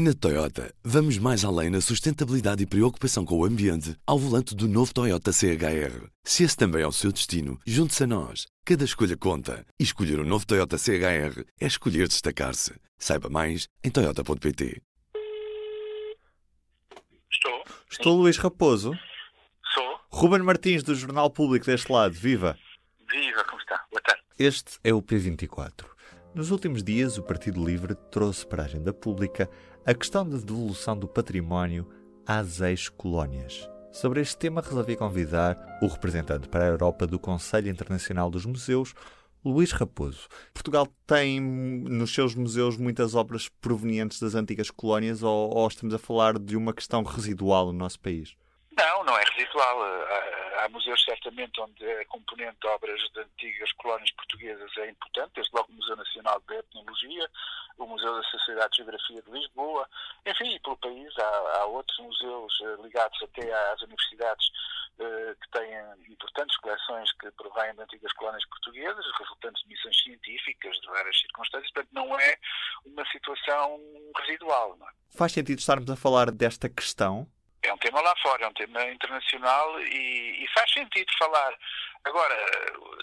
Na Toyota, vamos mais além na sustentabilidade e preocupação com o ambiente ao volante do novo Toyota CHR. Se esse também é o seu destino, junte-se a nós. Cada escolha conta. E escolher o um novo Toyota CHR é escolher destacar-se. Saiba mais em Toyota.pt. Estou. Estou Luís Raposo. Sou. Ruben Martins, do Jornal Público deste lado. Viva! Viva, como está? Boa tarde. Este é o P24. Nos últimos dias, o Partido Livre trouxe para a agenda pública a questão da devolução do património às ex-colónias. Sobre este tema, resolvi convidar o representante para a Europa do Conselho Internacional dos Museus, Luís Raposo. Portugal tem nos seus museus muitas obras provenientes das antigas colónias ou, ou estamos a falar de uma questão residual no nosso país? Não, não é residual. Há, há, museus, certamente, onde a componente de obras de antigas colónias portuguesas é importante, desde logo o Museu Nacional de Etnologia, o Museu da Sociedade de Geografia de Lisboa, enfim, e pelo país há, há outros museus eh, ligados até às universidades eh, que têm importantes coleções que provêm de antigas colónias portuguesas, resultantes de missões científicas de várias circunstâncias, portanto não é uma situação residual. Não é? Faz sentido estarmos a falar desta questão é um tema lá fora, é um tema internacional e, e, faz sentido falar. Agora,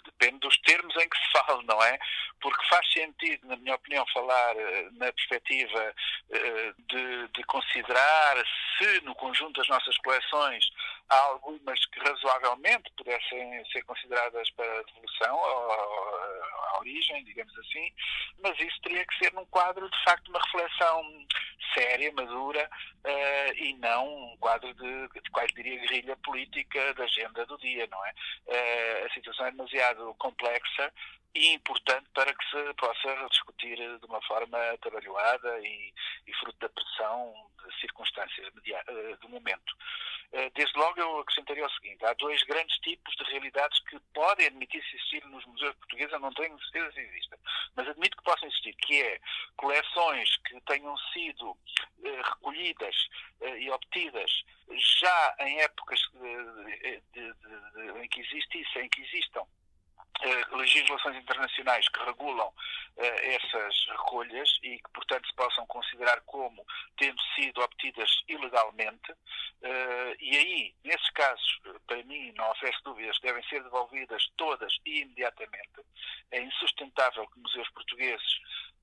depende dos termos em que se fala, não é? Porque faz sentido, na minha opinião, falar eh, na perspectiva eh, de, de considerar se no conjunto das nossas coleções há algumas que razoavelmente pudessem ser consideradas para devolução à origem, digamos assim, mas isso teria que ser num quadro, de facto, de uma reflexão séria, madura, uh, e não um quadro de, de quase diria, guerrilha política da agenda do dia, não é? Uh, a situação é demasiado complexa e importante para que se possa discutir de uma forma trabalhada e, e fruto da pressão de circunstâncias eh, do momento. Desde logo eu acrescentaria o seguinte, há dois grandes tipos de realidades que podem admitir-se existir nos museus portugueses, eu não tenho certeza se existem, mas admito que possam existir, que é coleções que tenham sido eh, recolhidas eh, e obtidas já em épocas de, de, de, em que existissem, em que existam eh, legislações internacionais que regulam eh, essas recolhas e que, portanto, se possam considerar como tendo sido obtidas ilegalmente. Eh, e aí, nesses casos, para mim, não oferece dúvidas, devem ser devolvidas todas e imediatamente. É insustentável que museus portugueses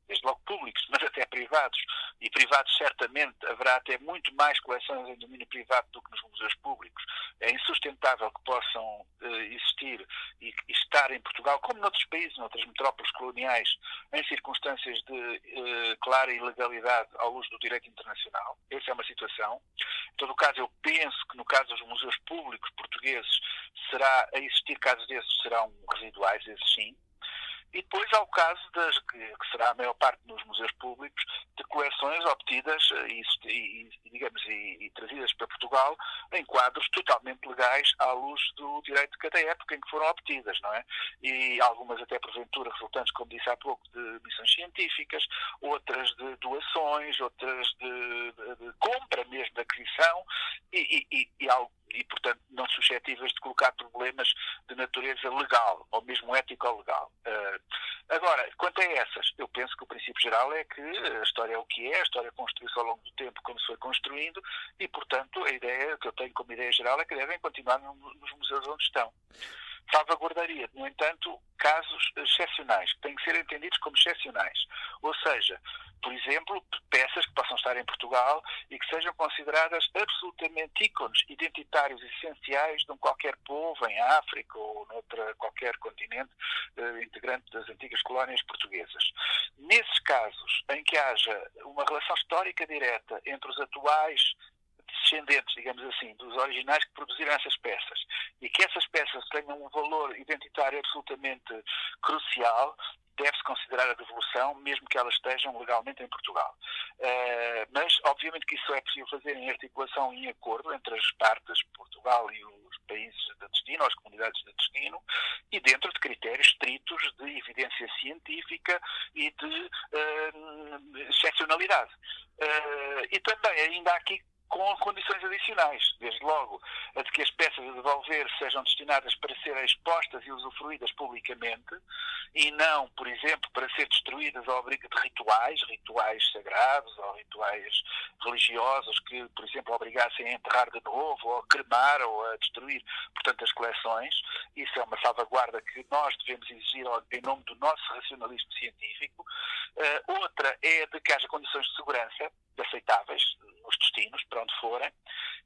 desde logo públicos, mas privados, e privados certamente haverá até muito mais coleções em domínio privado do que nos museus públicos. É insustentável que possam uh, existir e, estar em Portugal, como noutros países, noutras metrópoles coloniais, em circunstâncias de uh, clara ilegalidade à luz do direito internacional. Essa é uma situação. Em todo caso, eu penso que no caso dos museus públicos portugueses, será a existir casos desses serão residuais, esses sim. E depois há o caso das, que, será a maior parte nos museus públicos, de coleções obtidas eh, e, e digamos, e, e, trazidas para Portugal em quadros totalmente legais à luz do direito de cada época em que foram obtidas, não é? E algumas até porventura resultantes, como disse há pouco, de missões científicas, outras de doações, outras de, de, de compra mesmo, de aquisição e, e, e, e, portanto, não suscetíveis de colocar problemas de natureza legal ou mesmo ético-legal. Uh, agora, quanto a essas, eu penso que o princípio geral é que a história é o que é, a história construiu-se ao longo do tempo como se foi construindo e, portanto, a ideia que eu tenho como ideia geral é que devem continuar nos museus onde estão salvaguardaria, no entanto, casos excepcionais, que têm que ser entendidos como excepcionais. Ou seja, por exemplo, peças que possam estar em Portugal e que sejam consideradas absolutamente ícones identitários essenciais de um qualquer povo em África ou noutra qualquer continente eh, integrante das antigas colónias portuguesas. Nesses casos em que haja uma relação histórica direta entre os atuais descendentes, digamos assim, dos originais que produziram essas peças e que essas peças tenham um valor identitário absolutamente crucial, deve-se considerar a devolução, mesmo que elas estejam legalmente em Portugal. Uh, mas, obviamente, que isso é possível fazer em articulação e em acordo entre as partes, Portugal e os países de destino, as comunidades de destino, e dentro de critérios estritos de evidência científica e de uh, excepcionalidade. Uh, e também, ainda há aqui com condições adicionais. Desde logo, a de que as peças a devolver sejam destinadas para serem expostas e usufruídas publicamente e não, por exemplo, para ser destruídas ao abrigo de rituais, rituais sagrados ou rituais religiosos que, por exemplo, obrigassem a enterrar de novo ou a cremar ou a destruir, portanto, as coleções. Isso é uma salvaguarda que nós devemos exigir em nome do nosso racionalismo científico. Uh, outra é de que haja condições de segurança aceitáveis nos destinos, para onde forem,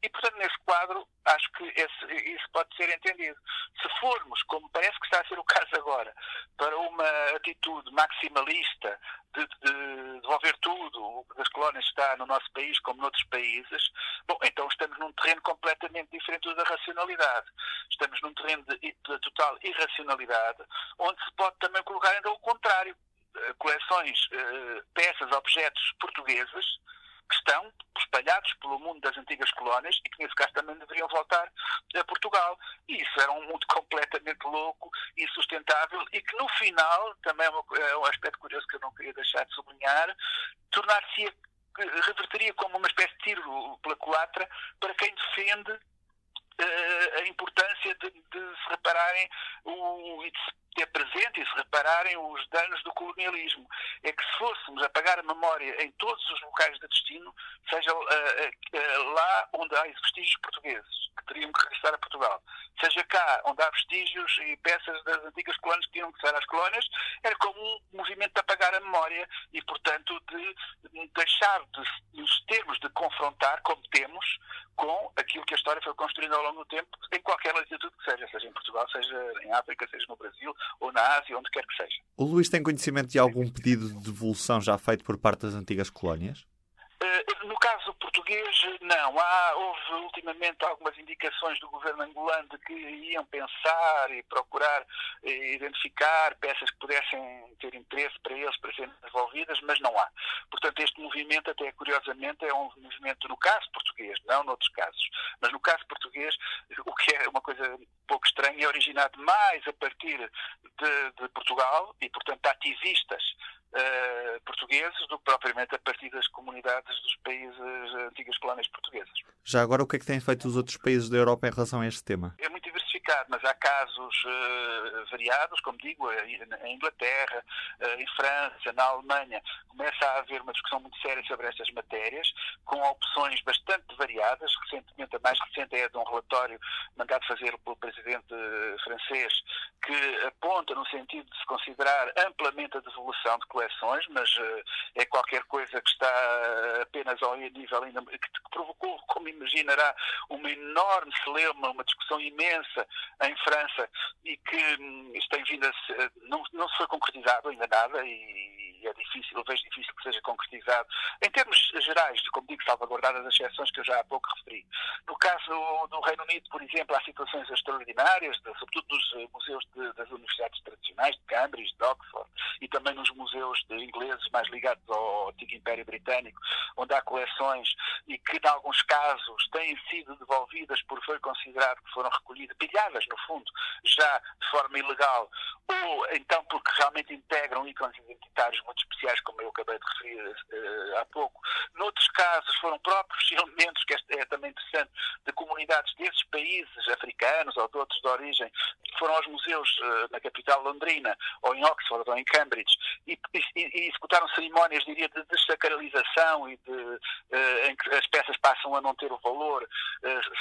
e, portanto, nesse quadro, acho que esse, isso pode ser entendido. Se formos, como parece que está a ser o caso agora, para uma atitude maximalista de, de devolver tudo o que das colónias está no nosso país como noutros países, bom, então estamos num terreno completamente diferente da racionalidade. Estamos num terreno de, de total irracionalidade, onde se pode também colocar ainda o contrário. Eh, coleções, eh, peças, objetos portugueses que estão espalhados pelo mundo das antigas colónias e que, nesse caso, também deveriam voltar a Portugal. E isso era um mundo completamente louco e sustentável e que, no final, também é, é um aspecto curioso que eu não queria deixar de sublinhar, tornar-se reverteria como uma espécie de tiro pela culatra para quem defende uh, a importância de, de, se repararem o, e de se ter presente e se repararem os danos do colonialismo. É que se fôssemos apagar a memória em todos os locais de destino, seja uh, uh, lá onde há vestígios portugueses, que teriam que regressar a Portugal, seja cá onde há vestígios e peças das antigas colónias que tinham que sair às colónias, era como um movimento de apagar a memória e, portanto, de deixar de nos termos de confrontar, como temos, com aquilo que a história foi construindo ao longo do tempo, em qualquer latitude que seja, seja em Portugal, seja em África, seja no Brasil, ou na Ásia, onde quer que seja. O Luís tem conhecimento de algum pedido de devolução já feito por parte das antigas colónias? Uh, no caso português, não. Há, houve ultimamente algumas indicações do governo angolano de que iam pensar e procurar eh, identificar peças que pudessem ter interesse para eles para serem devolvidas, mas não há. Portanto, este movimento, até curiosamente, é um movimento, no caso português, não noutros casos, mas no caso português, o que é uma coisa pouco estranha, é originado mais a partir de, de Portugal e, portanto, ativistas uh, portugueses do que propriamente a partir das comunidades dos países uh, antigas colónias portuguesas. Já agora, o que é que têm feito os outros países da Europa em relação a este tema? É muito mas há casos uh, variados, como digo, em Inglaterra, uh, em França, na Alemanha, começa a haver uma discussão muito séria sobre estas matérias, com opções bastante variadas. Recentemente, a mais recente é de um relatório mandado fazer pelo presidente francês, que aponta no sentido de se considerar amplamente a devolução de coleções, mas uh, é qualquer coisa que está apenas ao nível ainda que provocou, como imaginará, uma enorme celeuma, uma discussão imensa em França e que hum, isto tem vindo a se, não, não se foi concretizado ainda nada e é difícil, eu vejo difícil que seja concretizado. Em termos gerais, como digo, salvaguardadas as exceções que eu já há pouco referi. No caso do Reino Unido, por exemplo, há situações extraordinárias, de, sobretudo nos eh, museus de, das universidades tradicionais, de Cambridge, de Oxford, e também nos museus ingleses mais ligados ao antigo Império Britânico, onde há coleções e que, em alguns casos, têm sido devolvidas por foi considerado que foram recolhidas, pilhadas, no fundo, já de forma ilegal, ou então porque realmente integram ícones identitários muito especiais, como eu acabei de referir uh, há pouco. Noutros casos, foram próprios elementos, que é, é também interessante, de comunidades desses países africanos ou de outros de origem, foram aos museus uh, na capital londrina, ou em Oxford, ou em Cambridge, e, e, e executaram cerimónias, diria, de desacralização e de, uh, em que as peças passam a não ter o valor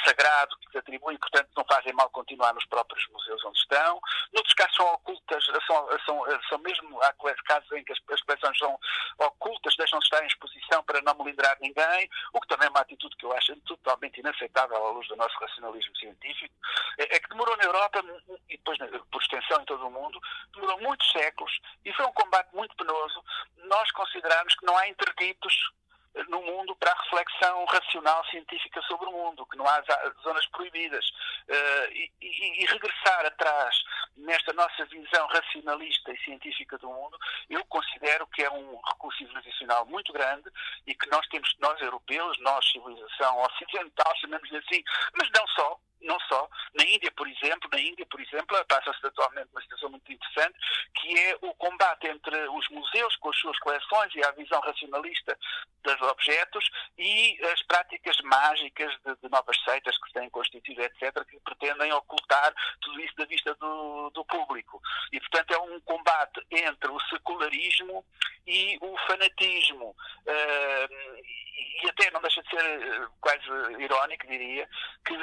sagrado que se atribui, portanto, não fazem mal continuar nos próprios museus onde estão. Noutros casos, são ocultas, são, são, são mesmo, há casos em que as, as coleções são ocultas, deixam de estar em exposição para não melindrar ninguém, o que também é uma atitude que eu acho totalmente inaceitável à luz do nosso racionalismo científico, é, é que demorou na Europa, e depois por extensão em todo o mundo, demorou muitos séculos e foi um combate muito penoso nós considerarmos que não há interditos no mundo para a reflexão racional científica sobre o mundo, que não há zonas proibidas. Uh, e, e, e, regressar atrás nesta nossa visão racionalista e científica do mundo, eu considero que é um recurso civilizacional muito grande e que nós temos, nós europeus, nós civilização ocidental, chamamos assim, mas não só, não só. Na Índia, por exemplo, na Índia, por exemplo, passa-se atualmente uma situação muito interessante, que é o combate entre os museus com as suas coleções e a visão racionalista dos objetos e as práticas mágicas de, de novas seitas que se têm constituído, etc., que pretendem ocultar tudo isso da vista do, do público. E, portanto, é um combate entre o secularismo e o fanatismo. Uh, e até não deixa de ser eh, quase irónico, diria, que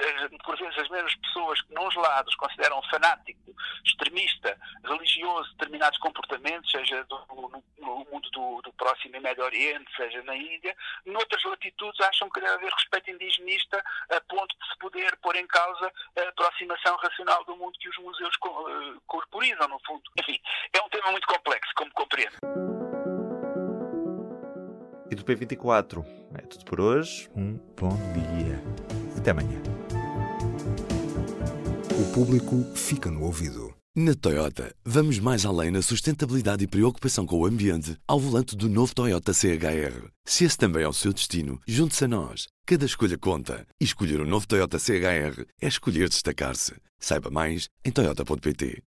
por vezes as mesmas pessoas que, nos lados, consideram fanático, extremista, religioso determinados comportamentos, seja do, no, no, mundo do, do, Próximo e Médio Oriente, seja na Índia, noutras latitudes acham que deve haver respeito indigenista a ponto de se poder pôr em causa a aproximação racional do mundo que os museus eh, corporizam, no fundo. Enfim, é um tema muito complexo, como compreendo. Do P24 é tudo por hoje. Um bom dia. Até amanhã. O público fica no ouvido. Na Toyota, vamos mais além na sustentabilidade e preocupação com o ambiente ao volante do novo Toyota CHR. Se esse também é o seu destino, junte-se a nós. Cada escolha conta. E escolher o um novo Toyota CHR é escolher destacar-se. Saiba mais em Toyota.pt.